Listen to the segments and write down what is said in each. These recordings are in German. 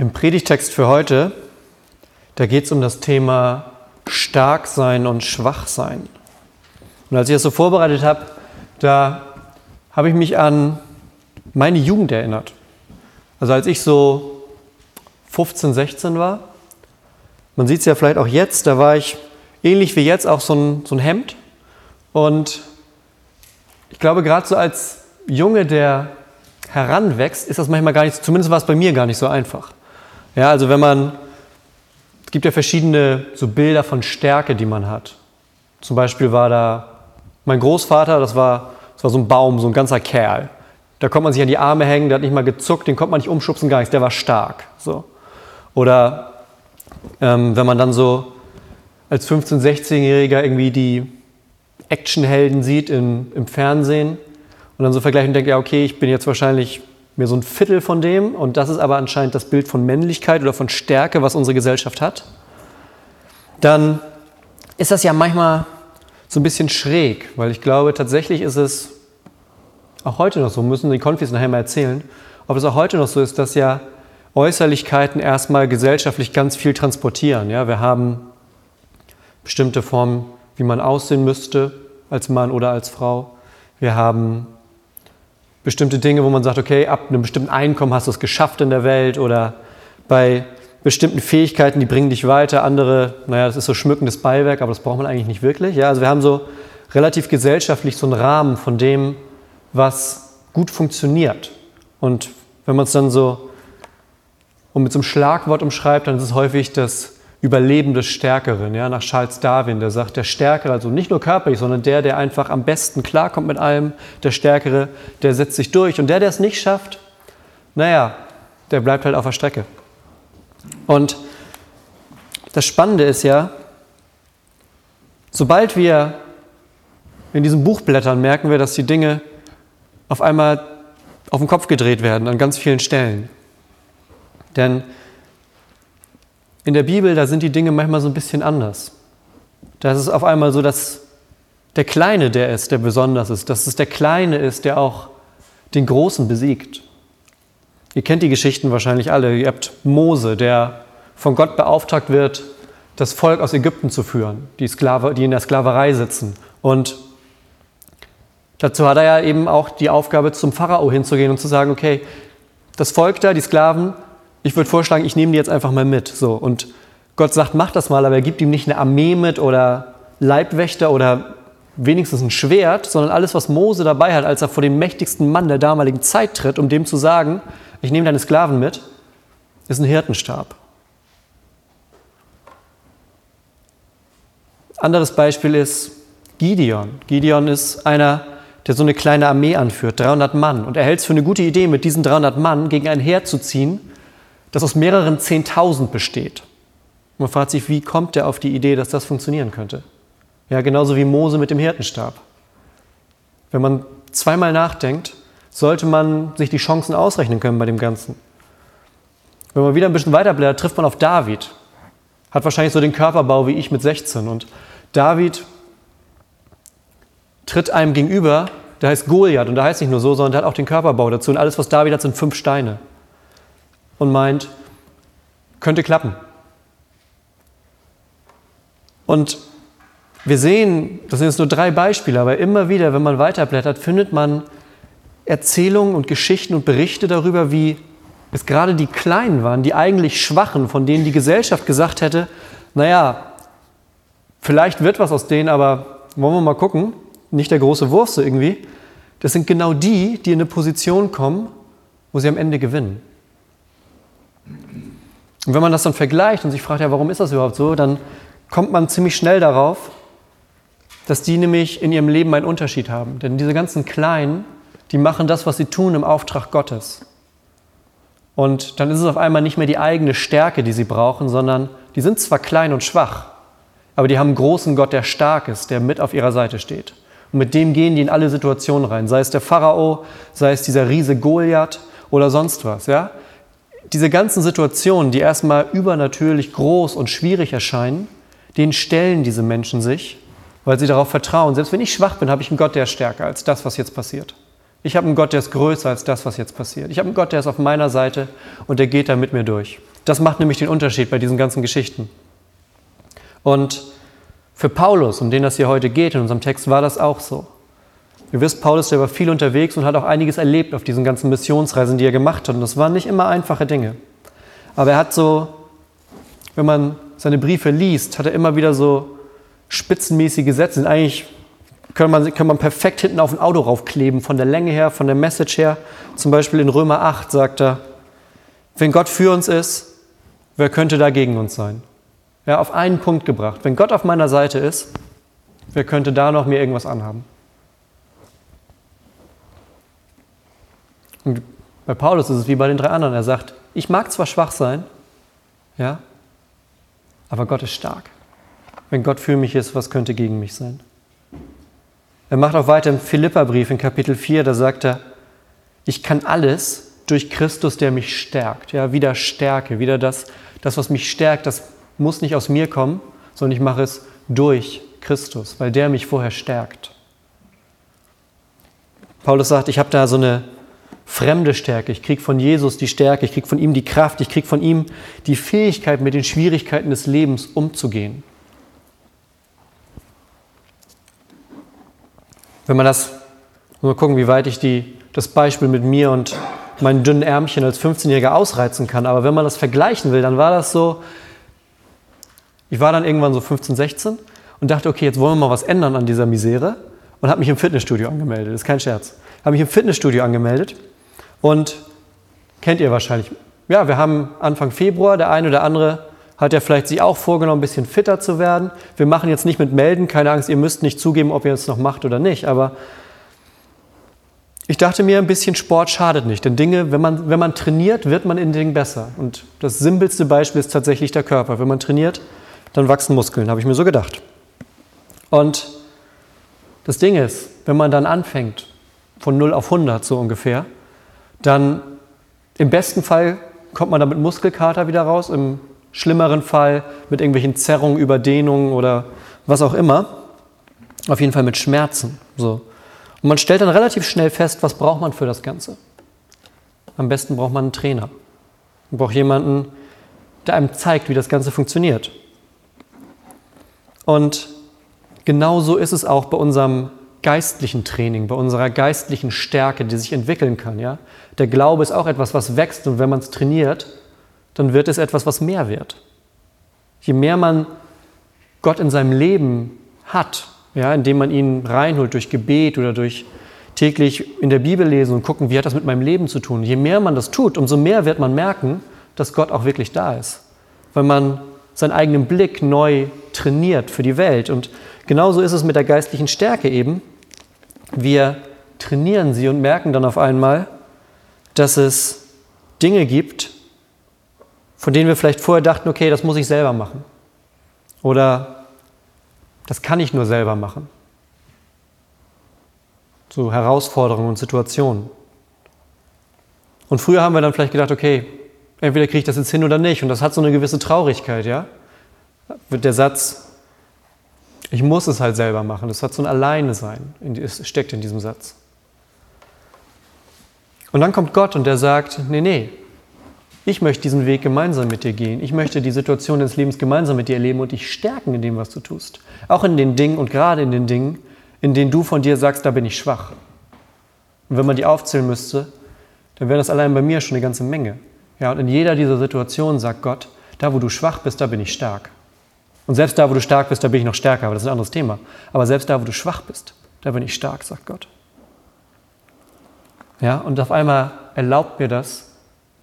Im Predigtext für heute, da geht es um das Thema stark sein und schwach sein. Und als ich das so vorbereitet habe, da habe ich mich an meine Jugend erinnert. Also als ich so 15, 16 war, man sieht es ja vielleicht auch jetzt, da war ich ähnlich wie jetzt auch so ein, so ein Hemd. Und ich glaube, gerade so als Junge, der heranwächst, ist das manchmal gar nicht, zumindest war es bei mir gar nicht so einfach. Ja, also wenn man, es gibt ja verschiedene so Bilder von Stärke, die man hat. Zum Beispiel war da mein Großvater, das war, das war so ein Baum, so ein ganzer Kerl. Da konnte man sich an die Arme hängen, der hat nicht mal gezuckt, den konnte man nicht umschubsen, gar nichts, der war stark. So. Oder ähm, wenn man dann so als 15-, 16-Jähriger irgendwie die Actionhelden sieht im, im Fernsehen und dann so vergleicht und denkt, ja, okay, ich bin jetzt wahrscheinlich mir so ein Viertel von dem und das ist aber anscheinend das Bild von Männlichkeit oder von Stärke, was unsere Gesellschaft hat, dann ist das ja manchmal so ein bisschen schräg, weil ich glaube, tatsächlich ist es auch heute noch so, müssen die Konfis nachher mal erzählen, ob es auch heute noch so ist, dass ja Äußerlichkeiten erstmal gesellschaftlich ganz viel transportieren. Ja, wir haben bestimmte Formen, wie man aussehen müsste als Mann oder als Frau. Wir haben bestimmte Dinge, wo man sagt, okay, ab einem bestimmten Einkommen hast du es geschafft in der Welt oder bei bestimmten Fähigkeiten, die bringen dich weiter. Andere, naja, das ist so schmückendes Beiwerk, aber das braucht man eigentlich nicht wirklich. Ja, also wir haben so relativ gesellschaftlich so einen Rahmen von dem, was gut funktioniert. Und wenn man es dann so und mit so einem Schlagwort umschreibt, dann ist es häufig das Überleben des Stärkeren, ja, nach Charles Darwin, der sagt, der Stärkere, also nicht nur körperlich, sondern der, der einfach am besten klarkommt mit allem, der Stärkere, der setzt sich durch. Und der, der es nicht schafft, naja, der bleibt halt auf der Strecke. Und das Spannende ist ja, sobald wir in diesem Buch blättern, merken wir, dass die Dinge auf einmal auf den Kopf gedreht werden an ganz vielen Stellen. Denn in der Bibel, da sind die Dinge manchmal so ein bisschen anders. Da ist es auf einmal so, dass der Kleine der ist, der besonders ist, dass es der Kleine ist, der auch den Großen besiegt. Ihr kennt die Geschichten wahrscheinlich alle. Ihr habt Mose, der von Gott beauftragt wird, das Volk aus Ägypten zu führen, die, Sklave, die in der Sklaverei sitzen. Und dazu hat er ja eben auch die Aufgabe, zum Pharao hinzugehen und zu sagen, okay, das Volk da, die Sklaven, ich würde vorschlagen, ich nehme die jetzt einfach mal mit. So. Und Gott sagt, mach das mal, aber er gibt ihm nicht eine Armee mit oder Leibwächter oder wenigstens ein Schwert, sondern alles, was Mose dabei hat, als er vor dem mächtigsten Mann der damaligen Zeit tritt, um dem zu sagen, ich nehme deine Sklaven mit, ist ein Hirtenstab. Anderes Beispiel ist Gideon. Gideon ist einer, der so eine kleine Armee anführt, 300 Mann. Und er hält es für eine gute Idee, mit diesen 300 Mann gegen ein Heer zu ziehen, das aus mehreren Zehntausend besteht. man fragt sich, wie kommt er auf die Idee, dass das funktionieren könnte? Ja, genauso wie Mose mit dem Hirtenstab. Wenn man zweimal nachdenkt, sollte man sich die Chancen ausrechnen können bei dem Ganzen. Wenn man wieder ein bisschen weiterblättert, trifft man auf David. Hat wahrscheinlich so den Körperbau wie ich mit 16. Und David tritt einem gegenüber, der heißt Goliath. Und der heißt nicht nur so, sondern der hat auch den Körperbau dazu. Und alles, was David hat, sind fünf Steine und meint, könnte klappen. Und wir sehen, das sind jetzt nur drei Beispiele, aber immer wieder, wenn man weiterblättert, findet man Erzählungen und Geschichten und Berichte darüber, wie es gerade die Kleinen waren, die eigentlich Schwachen, von denen die Gesellschaft gesagt hätte, naja, vielleicht wird was aus denen, aber wollen wir mal gucken, nicht der große Wurf so irgendwie. Das sind genau die, die in eine Position kommen, wo sie am Ende gewinnen. Und wenn man das dann vergleicht und sich fragt, ja, warum ist das überhaupt so, dann kommt man ziemlich schnell darauf, dass die nämlich in ihrem Leben einen Unterschied haben. Denn diese ganzen Kleinen, die machen das, was sie tun, im Auftrag Gottes. Und dann ist es auf einmal nicht mehr die eigene Stärke, die sie brauchen, sondern die sind zwar klein und schwach, aber die haben einen großen Gott, der stark ist, der mit auf ihrer Seite steht. Und mit dem gehen die in alle Situationen rein, sei es der Pharao, sei es dieser Riese Goliath oder sonst was. Ja? Diese ganzen Situationen, die erstmal übernatürlich groß und schwierig erscheinen, denen stellen diese Menschen sich, weil sie darauf vertrauen. Selbst wenn ich schwach bin, habe ich einen Gott, der ist stärker als das, was jetzt passiert. Ich habe einen Gott, der ist größer als das, was jetzt passiert. Ich habe einen Gott, der ist auf meiner Seite und der geht da mit mir durch. Das macht nämlich den Unterschied bei diesen ganzen Geschichten. Und für Paulus, um den das hier heute geht in unserem Text, war das auch so. Ihr wisst, Paulus, der war viel unterwegs und hat auch einiges erlebt auf diesen ganzen Missionsreisen, die er gemacht hat. Und das waren nicht immer einfache Dinge. Aber er hat so, wenn man seine Briefe liest, hat er immer wieder so spitzenmäßige Sätze. Eigentlich kann man, kann man perfekt hinten auf ein Auto raufkleben, von der Länge her, von der Message her. Zum Beispiel in Römer 8 sagt er, wenn Gott für uns ist, wer könnte da gegen uns sein? Ja, auf einen Punkt gebracht. Wenn Gott auf meiner Seite ist, wer könnte da noch mir irgendwas anhaben? Und bei Paulus ist es wie bei den drei anderen. Er sagt, ich mag zwar schwach sein, ja, aber Gott ist stark. Wenn Gott für mich ist, was könnte gegen mich sein? Er macht auch weiter im Philipperbrief in Kapitel 4, da sagt er, ich kann alles durch Christus, der mich stärkt. Ja, wieder Stärke, wieder das, das, was mich stärkt, das muss nicht aus mir kommen, sondern ich mache es durch Christus, weil der mich vorher stärkt. Paulus sagt, ich habe da so eine fremde Stärke, ich kriege von Jesus die Stärke, ich kriege von ihm die Kraft, ich kriege von ihm die Fähigkeit, mit den Schwierigkeiten des Lebens umzugehen. Wenn man das, mal gucken, wie weit ich die, das Beispiel mit mir und meinen dünnen Ärmchen als 15-Jähriger ausreizen kann, aber wenn man das vergleichen will, dann war das so, ich war dann irgendwann so 15, 16 und dachte, okay, jetzt wollen wir mal was ändern an dieser Misere und habe mich im Fitnessstudio angemeldet, das ist kein Scherz. Habe mich im Fitnessstudio angemeldet und kennt ihr wahrscheinlich, ja, wir haben Anfang Februar, der eine oder andere hat ja vielleicht sich auch vorgenommen, ein bisschen fitter zu werden. Wir machen jetzt nicht mit Melden, keine Angst, ihr müsst nicht zugeben, ob ihr es noch macht oder nicht, aber ich dachte mir, ein bisschen Sport schadet nicht, denn Dinge, wenn man, wenn man trainiert, wird man in Dingen besser. Und das simpelste Beispiel ist tatsächlich der Körper. Wenn man trainiert, dann wachsen Muskeln, habe ich mir so gedacht. Und das Ding ist, wenn man dann anfängt, von 0 auf 100 so ungefähr, dann im besten Fall kommt man dann mit Muskelkater wieder raus, im schlimmeren Fall mit irgendwelchen Zerrungen, Überdehnungen oder was auch immer. Auf jeden Fall mit Schmerzen. So. Und man stellt dann relativ schnell fest, was braucht man für das Ganze. Am besten braucht man einen Trainer. Man braucht jemanden, der einem zeigt, wie das Ganze funktioniert. Und genauso ist es auch bei unserem geistlichen Training, bei unserer geistlichen Stärke, die sich entwickeln kann. Ja? Der Glaube ist auch etwas, was wächst und wenn man es trainiert, dann wird es etwas, was mehr wird. Je mehr man Gott in seinem Leben hat, ja, indem man ihn reinholt durch Gebet oder durch täglich in der Bibel lesen und gucken, wie hat das mit meinem Leben zu tun. Je mehr man das tut, umso mehr wird man merken, dass Gott auch wirklich da ist. Weil man seinen eigenen Blick neu trainiert für die Welt. Und genauso ist es mit der geistlichen Stärke eben. Wir trainieren sie und merken dann auf einmal, dass es Dinge gibt, von denen wir vielleicht vorher dachten, okay, das muss ich selber machen. Oder das kann ich nur selber machen. So Herausforderungen und Situationen. Und früher haben wir dann vielleicht gedacht, okay, entweder kriege ich das jetzt hin oder nicht. Und das hat so eine gewisse Traurigkeit, ja? Wird der Satz, ich muss es halt selber machen, das hat so ein Alleine sein, es steckt in diesem Satz. Und dann kommt Gott und der sagt, nee, nee, ich möchte diesen Weg gemeinsam mit dir gehen. Ich möchte die Situation des Lebens gemeinsam mit dir erleben und dich stärken in dem, was du tust. Auch in den Dingen und gerade in den Dingen, in denen du von dir sagst, da bin ich schwach. Und wenn man die aufzählen müsste, dann wäre das allein bei mir schon eine ganze Menge. Ja, und in jeder dieser Situationen sagt Gott, da wo du schwach bist, da bin ich stark. Und selbst da, wo du stark bist, da bin ich noch stärker, aber das ist ein anderes Thema. Aber selbst da, wo du schwach bist, da bin ich stark, sagt Gott. Ja, und auf einmal erlaubt mir das,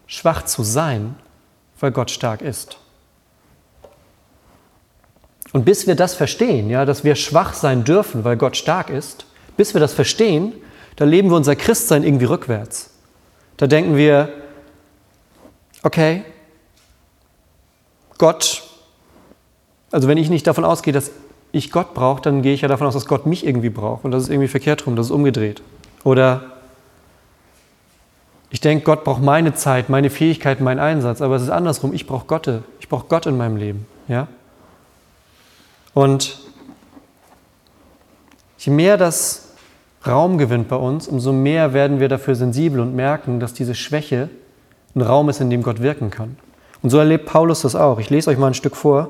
schwach zu sein, weil Gott stark ist. Und bis wir das verstehen, ja, dass wir schwach sein dürfen, weil Gott stark ist, bis wir das verstehen, da leben wir unser Christsein irgendwie rückwärts. Da denken wir, okay, Gott, also wenn ich nicht davon ausgehe, dass ich Gott brauche, dann gehe ich ja davon aus, dass Gott mich irgendwie braucht. Und das ist irgendwie verkehrt rum, das ist umgedreht. Oder ich denke, Gott braucht meine Zeit, meine Fähigkeiten, meinen Einsatz, aber es ist andersrum. Ich brauche Gott. Ich brauche Gott in meinem Leben. Ja? Und je mehr das Raum gewinnt bei uns, umso mehr werden wir dafür sensibel und merken, dass diese Schwäche ein Raum ist, in dem Gott wirken kann. Und so erlebt Paulus das auch. Ich lese euch mal ein Stück vor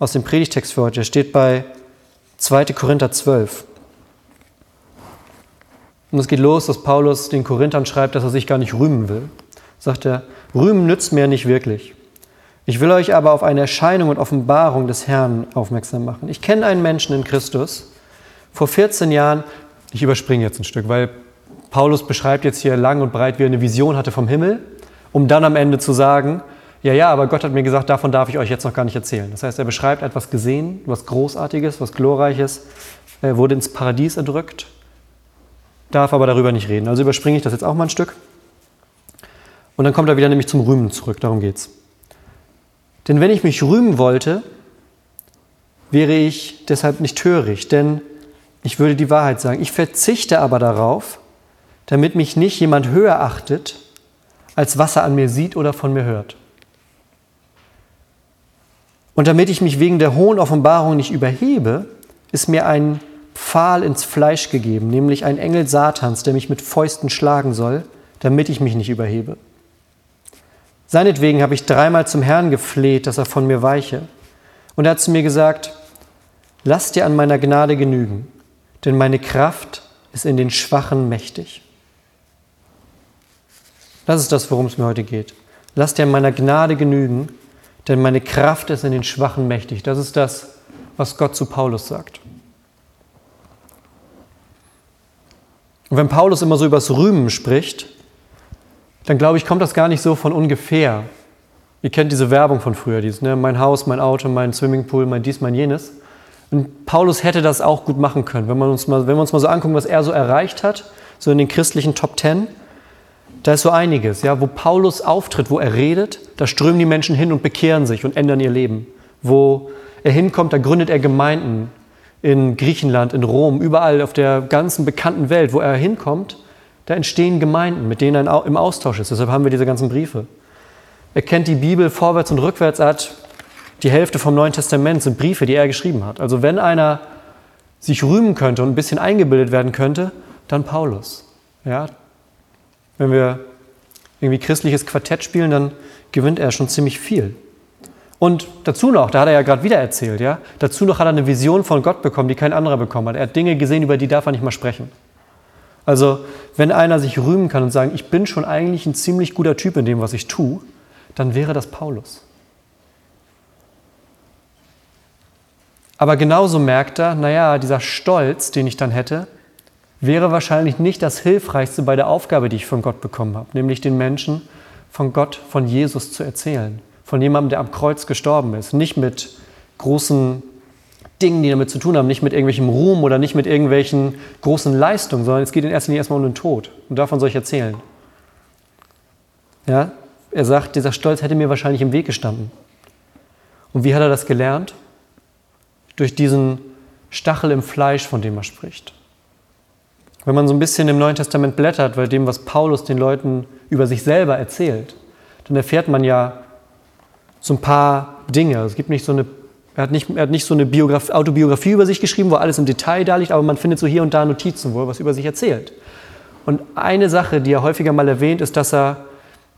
aus dem Predigtext für heute. Der steht bei 2. Korinther 12. Und es geht los, dass Paulus den Korinthern schreibt, dass er sich gar nicht rühmen will. Sagt er, rühmen nützt mir nicht wirklich. Ich will euch aber auf eine Erscheinung und Offenbarung des Herrn aufmerksam machen. Ich kenne einen Menschen in Christus. Vor 14 Jahren, ich überspringe jetzt ein Stück, weil Paulus beschreibt jetzt hier lang und breit, wie er eine Vision hatte vom Himmel, um dann am Ende zu sagen, ja, ja, aber Gott hat mir gesagt, davon darf ich euch jetzt noch gar nicht erzählen. Das heißt, er beschreibt etwas gesehen, was Großartiges, was Glorreiches. Er wurde ins Paradies erdrückt, darf aber darüber nicht reden. Also überspringe ich das jetzt auch mal ein Stück. Und dann kommt er wieder nämlich zum Rühmen zurück, darum geht's. Denn wenn ich mich rühmen wollte, wäre ich deshalb nicht töricht, denn ich würde die Wahrheit sagen. Ich verzichte aber darauf, damit mich nicht jemand höher achtet, als was er an mir sieht oder von mir hört. Und damit ich mich wegen der hohen Offenbarung nicht überhebe, ist mir ein Pfahl ins Fleisch gegeben, nämlich ein Engel Satans, der mich mit Fäusten schlagen soll, damit ich mich nicht überhebe. Seinetwegen habe ich dreimal zum Herrn gefleht, dass er von mir weiche. Und er hat zu mir gesagt, lass dir an meiner Gnade genügen, denn meine Kraft ist in den Schwachen mächtig. Das ist das, worum es mir heute geht. Lass dir an meiner Gnade genügen, denn meine Kraft ist in den Schwachen mächtig. Das ist das, was Gott zu Paulus sagt. Und wenn Paulus immer so übers Rühmen spricht, dann glaube ich, kommt das gar nicht so von ungefähr. Ihr kennt diese Werbung von früher, dieses, ne? mein Haus, mein Auto, mein Swimmingpool, mein dies, mein jenes. Und Paulus hätte das auch gut machen können, wenn, man uns mal, wenn wir uns mal so angucken, was er so erreicht hat, so in den christlichen Top Ten. Da ist so einiges, ja, wo Paulus auftritt, wo er redet, da strömen die Menschen hin und bekehren sich und ändern ihr Leben. Wo er hinkommt, da gründet er Gemeinden in Griechenland, in Rom, überall auf der ganzen bekannten Welt, wo er hinkommt, da entstehen Gemeinden, mit denen er im Austausch ist. Deshalb haben wir diese ganzen Briefe. Er kennt die Bibel vorwärts und rückwärts, er hat die Hälfte vom Neuen Testament sind Briefe, die er geschrieben hat. Also wenn einer sich rühmen könnte und ein bisschen eingebildet werden könnte, dann Paulus. Ja, wenn wir irgendwie christliches Quartett spielen, dann gewinnt er schon ziemlich viel. Und dazu noch, da hat er ja gerade wieder erzählt, ja, dazu noch hat er eine Vision von Gott bekommen, die kein anderer bekommen hat. Er hat Dinge gesehen, über die darf er nicht mal sprechen. Also, wenn einer sich rühmen kann und sagen, ich bin schon eigentlich ein ziemlich guter Typ in dem, was ich tue, dann wäre das Paulus. Aber genauso merkt er, naja, dieser Stolz, den ich dann hätte, wäre wahrscheinlich nicht das Hilfreichste bei der Aufgabe, die ich von Gott bekommen habe, nämlich den Menschen von Gott, von Jesus zu erzählen. Von jemandem, der am Kreuz gestorben ist. Nicht mit großen Dingen, die damit zu tun haben, nicht mit irgendwelchem Ruhm oder nicht mit irgendwelchen großen Leistungen, sondern es geht in erster Linie erstmal um den Tod. Und davon soll ich erzählen. Ja, er sagt, dieser Stolz hätte mir wahrscheinlich im Weg gestanden. Und wie hat er das gelernt? Durch diesen Stachel im Fleisch, von dem er spricht. Wenn man so ein bisschen im Neuen Testament blättert, bei dem, was Paulus den Leuten über sich selber erzählt, dann erfährt man ja so ein paar Dinge. Es gibt nicht so eine, er hat nicht, er hat nicht so eine Biograf, Autobiografie über sich geschrieben, wo alles im Detail da liegt, aber man findet so hier und da Notizen, wo er was über sich erzählt. Und eine Sache, die er häufiger mal erwähnt, ist, dass er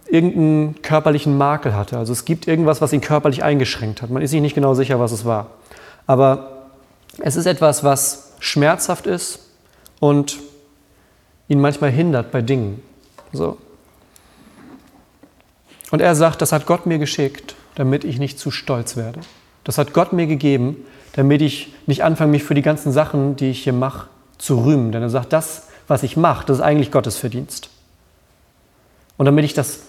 irgendeinen körperlichen Makel hatte. Also es gibt irgendwas, was ihn körperlich eingeschränkt hat. Man ist sich nicht genau sicher, was es war. Aber es ist etwas, was schmerzhaft ist und ihn manchmal hindert bei Dingen. So. Und er sagt, das hat Gott mir geschickt, damit ich nicht zu stolz werde. Das hat Gott mir gegeben, damit ich nicht anfange, mich für die ganzen Sachen, die ich hier mache, zu rühmen. Denn er sagt, das, was ich mache, das ist eigentlich Gottes Verdienst. Und damit ich das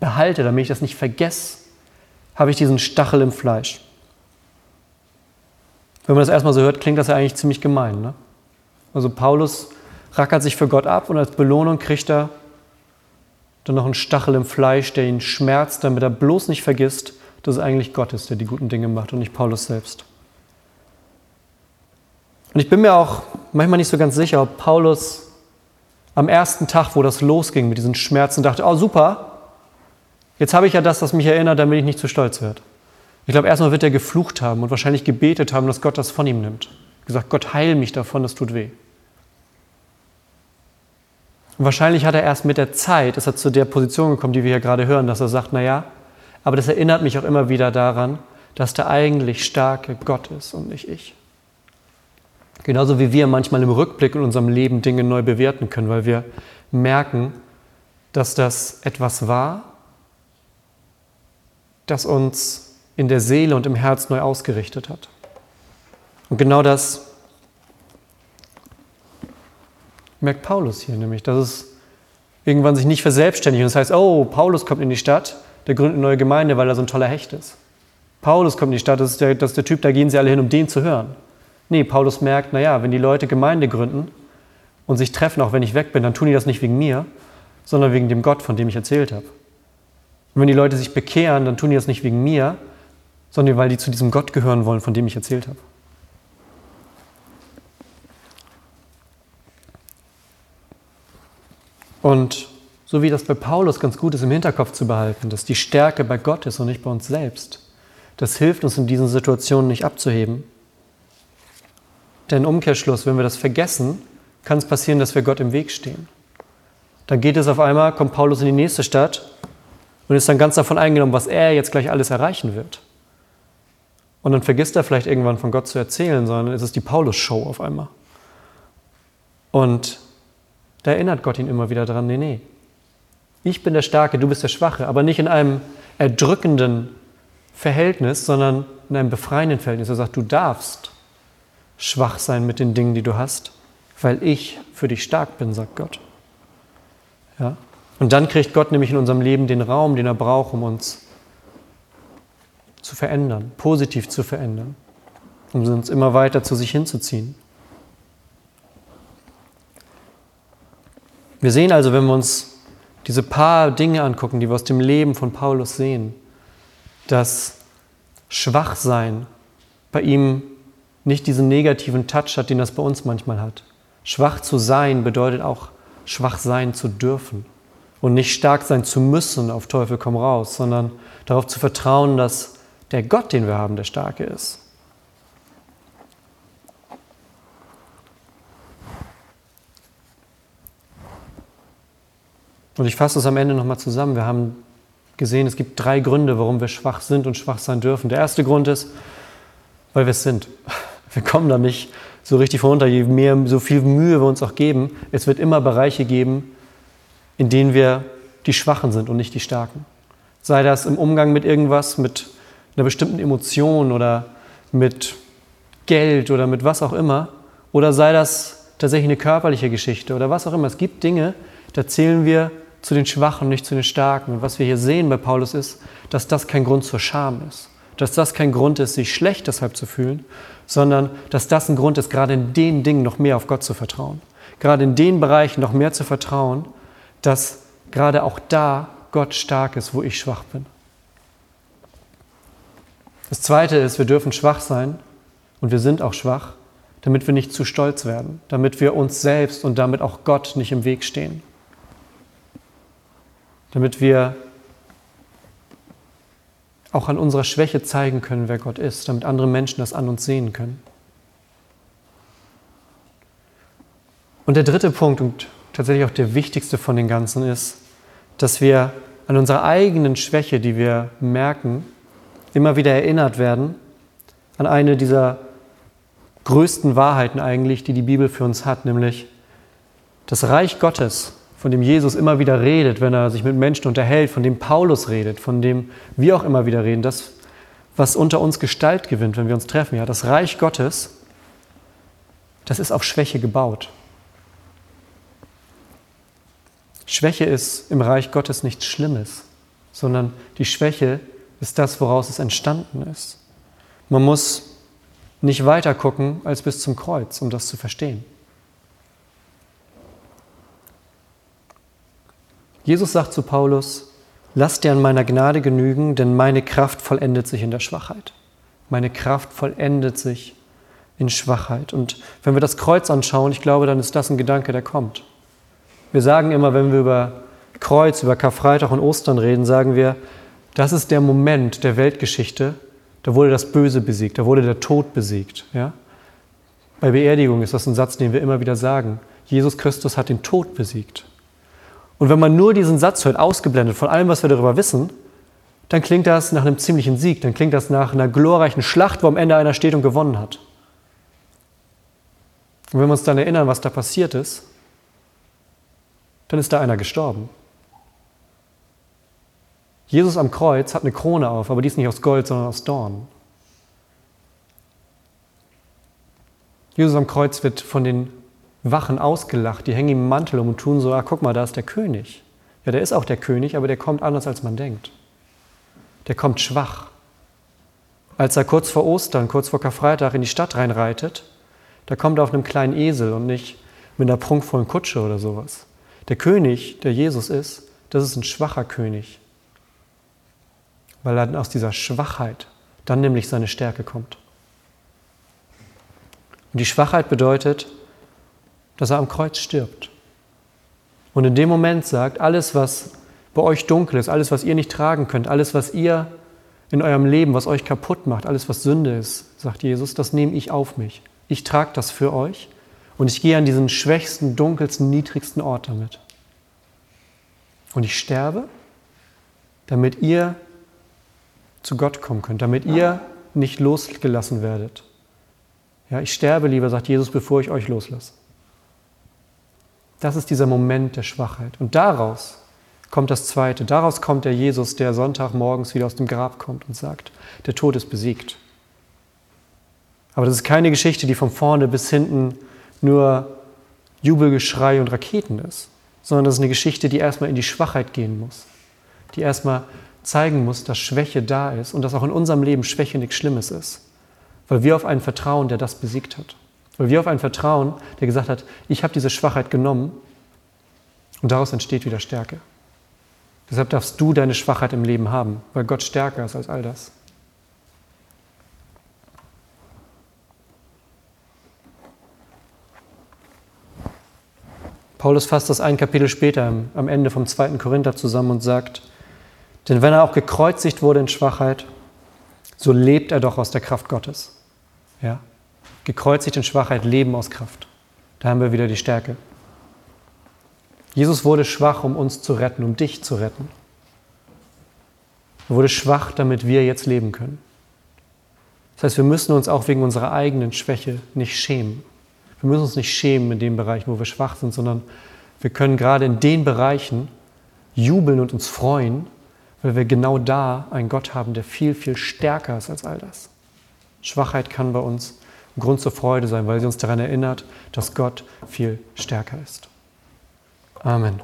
behalte, damit ich das nicht vergesse, habe ich diesen Stachel im Fleisch. Wenn man das erstmal so hört, klingt das ja eigentlich ziemlich gemein. Ne? Also Paulus rackert sich für Gott ab und als Belohnung kriegt er dann noch einen Stachel im Fleisch, der ihn schmerzt, damit er bloß nicht vergisst, dass es eigentlich Gott ist, der die guten Dinge macht und nicht Paulus selbst. Und ich bin mir auch manchmal nicht so ganz sicher, ob Paulus am ersten Tag, wo das losging mit diesen Schmerzen, dachte, oh super, jetzt habe ich ja das, was mich erinnert, damit ich nicht zu stolz werde. Ich glaube, erstmal wird er geflucht haben und wahrscheinlich gebetet haben, dass Gott das von ihm nimmt. Gesagt, Gott heil mich davon, das tut weh. Und wahrscheinlich hat er erst mit der Zeit, ist er zu der Position gekommen, die wir hier gerade hören, dass er sagt, naja, aber das erinnert mich auch immer wieder daran, dass der eigentlich starke Gott ist und nicht ich. Genauso wie wir manchmal im Rückblick in unserem Leben Dinge neu bewerten können, weil wir merken, dass das etwas war, das uns in der Seele und im Herz neu ausgerichtet hat. Und genau das merkt Paulus hier nämlich, dass es irgendwann sich nicht verselbstständigt. Und das heißt, oh, Paulus kommt in die Stadt, der gründet eine neue Gemeinde, weil er so ein toller Hecht ist. Paulus kommt in die Stadt, das ist der, das ist der Typ, da gehen sie alle hin, um den zu hören. Nee, Paulus merkt, naja, wenn die Leute Gemeinde gründen und sich treffen, auch wenn ich weg bin, dann tun die das nicht wegen mir, sondern wegen dem Gott, von dem ich erzählt habe. Und wenn die Leute sich bekehren, dann tun die das nicht wegen mir, sondern weil die zu diesem Gott gehören wollen, von dem ich erzählt habe. Und so wie das bei Paulus ganz gut ist, im Hinterkopf zu behalten, dass die Stärke bei Gott ist und nicht bei uns selbst, das hilft uns in diesen Situationen nicht abzuheben. Denn Umkehrschluss, wenn wir das vergessen, kann es passieren, dass wir Gott im Weg stehen. Dann geht es auf einmal, kommt Paulus in die nächste Stadt und ist dann ganz davon eingenommen, was er jetzt gleich alles erreichen wird. Und dann vergisst er vielleicht irgendwann von Gott zu erzählen, sondern es ist die Paulus-Show auf einmal. Und da erinnert Gott ihn immer wieder daran, nee, nee, ich bin der Starke, du bist der Schwache, aber nicht in einem erdrückenden Verhältnis, sondern in einem befreienden Verhältnis. Er sagt, du darfst schwach sein mit den Dingen, die du hast, weil ich für dich stark bin, sagt Gott. Ja? Und dann kriegt Gott nämlich in unserem Leben den Raum, den er braucht, um uns zu verändern, positiv zu verändern, um uns immer weiter zu sich hinzuziehen. Wir sehen also, wenn wir uns diese paar Dinge angucken, die wir aus dem Leben von Paulus sehen, dass Schwachsein bei ihm nicht diesen negativen Touch hat, den das bei uns manchmal hat. Schwach zu sein bedeutet auch, schwach sein zu dürfen und nicht stark sein zu müssen auf Teufel komm raus, sondern darauf zu vertrauen, dass der Gott, den wir haben, der Starke ist. Und ich fasse es am Ende nochmal zusammen. Wir haben gesehen, es gibt drei Gründe, warum wir schwach sind und schwach sein dürfen. Der erste Grund ist, weil wir es sind. Wir kommen da nicht so richtig runter, je mehr, so viel Mühe wir uns auch geben. Es wird immer Bereiche geben, in denen wir die Schwachen sind und nicht die Starken. Sei das im Umgang mit irgendwas, mit einer bestimmten Emotion oder mit Geld oder mit was auch immer. Oder sei das tatsächlich eine körperliche Geschichte oder was auch immer. Es gibt Dinge, da zählen wir zu den Schwachen, nicht zu den Starken. Und was wir hier sehen bei Paulus ist, dass das kein Grund zur Scham ist. Dass das kein Grund ist, sich schlecht deshalb zu fühlen, sondern dass das ein Grund ist, gerade in den Dingen noch mehr auf Gott zu vertrauen. Gerade in den Bereichen noch mehr zu vertrauen, dass gerade auch da Gott stark ist, wo ich schwach bin. Das Zweite ist, wir dürfen schwach sein und wir sind auch schwach, damit wir nicht zu stolz werden, damit wir uns selbst und damit auch Gott nicht im Weg stehen damit wir auch an unserer Schwäche zeigen können, wer Gott ist, damit andere Menschen das an uns sehen können. Und der dritte Punkt und tatsächlich auch der wichtigste von den Ganzen ist, dass wir an unserer eigenen Schwäche, die wir merken, immer wieder erinnert werden an eine dieser größten Wahrheiten eigentlich, die die Bibel für uns hat, nämlich das Reich Gottes von dem Jesus immer wieder redet, wenn er sich mit Menschen unterhält, von dem Paulus redet, von dem wir auch immer wieder reden, das, was unter uns Gestalt gewinnt, wenn wir uns treffen. Ja, das Reich Gottes, das ist auf Schwäche gebaut. Schwäche ist im Reich Gottes nichts Schlimmes, sondern die Schwäche ist das, woraus es entstanden ist. Man muss nicht weiter gucken als bis zum Kreuz, um das zu verstehen. Jesus sagt zu Paulus, lass dir an meiner Gnade genügen, denn meine Kraft vollendet sich in der Schwachheit. Meine Kraft vollendet sich in Schwachheit. Und wenn wir das Kreuz anschauen, ich glaube, dann ist das ein Gedanke, der kommt. Wir sagen immer, wenn wir über Kreuz, über Karfreitag und Ostern reden, sagen wir, das ist der Moment der Weltgeschichte, da wurde das Böse besiegt, da wurde der Tod besiegt. Ja? Bei Beerdigung ist das ein Satz, den wir immer wieder sagen. Jesus Christus hat den Tod besiegt. Und wenn man nur diesen Satz hört, ausgeblendet von allem, was wir darüber wissen, dann klingt das nach einem ziemlichen Sieg, dann klingt das nach einer glorreichen Schlacht, wo am Ende einer steht und gewonnen hat. Und wenn wir uns dann erinnern, was da passiert ist, dann ist da einer gestorben. Jesus am Kreuz hat eine Krone auf, aber die ist nicht aus Gold, sondern aus Dorn. Jesus am Kreuz wird von den Wachen ausgelacht, die hängen ihm Mantel um und tun so, ah, guck mal, da ist der König. Ja, der ist auch der König, aber der kommt anders, als man denkt. Der kommt schwach. Als er kurz vor Ostern, kurz vor Karfreitag in die Stadt reinreitet, da kommt er auf einem kleinen Esel und nicht mit einer prunkvollen Kutsche oder sowas. Der König, der Jesus ist, das ist ein schwacher König, weil er aus dieser Schwachheit dann nämlich seine Stärke kommt. Und die Schwachheit bedeutet, dass er am Kreuz stirbt. Und in dem Moment sagt, alles, was bei euch dunkel ist, alles, was ihr nicht tragen könnt, alles, was ihr in eurem Leben, was euch kaputt macht, alles, was Sünde ist, sagt Jesus, das nehme ich auf mich. Ich trage das für euch und ich gehe an diesen schwächsten, dunkelsten, niedrigsten Ort damit. Und ich sterbe, damit ihr zu Gott kommen könnt, damit ihr nicht losgelassen werdet. Ja, ich sterbe lieber, sagt Jesus, bevor ich euch loslasse. Das ist dieser Moment der Schwachheit. Und daraus kommt das Zweite. Daraus kommt der Jesus, der Sonntagmorgens wieder aus dem Grab kommt und sagt, der Tod ist besiegt. Aber das ist keine Geschichte, die von vorne bis hinten nur Jubelgeschrei und Raketen ist, sondern das ist eine Geschichte, die erstmal in die Schwachheit gehen muss, die erstmal zeigen muss, dass Schwäche da ist und dass auch in unserem Leben Schwäche nichts Schlimmes ist, weil wir auf einen vertrauen, der das besiegt hat. Weil wir auf einen vertrauen, der gesagt hat, ich habe diese Schwachheit genommen und daraus entsteht wieder Stärke. Deshalb darfst du deine Schwachheit im Leben haben, weil Gott stärker ist als all das. Paulus fasst das ein Kapitel später am Ende vom zweiten Korinther zusammen und sagt, denn wenn er auch gekreuzigt wurde in Schwachheit, so lebt er doch aus der Kraft Gottes. Ja? Gekreuzigt in Schwachheit, Leben aus Kraft. Da haben wir wieder die Stärke. Jesus wurde schwach, um uns zu retten, um dich zu retten. Er wurde schwach, damit wir jetzt leben können. Das heißt, wir müssen uns auch wegen unserer eigenen Schwäche nicht schämen. Wir müssen uns nicht schämen in dem Bereich, wo wir schwach sind, sondern wir können gerade in den Bereichen jubeln und uns freuen, weil wir genau da einen Gott haben, der viel, viel stärker ist als all das. Schwachheit kann bei uns Grund zur Freude sein, weil sie uns daran erinnert, dass Gott viel stärker ist. Amen.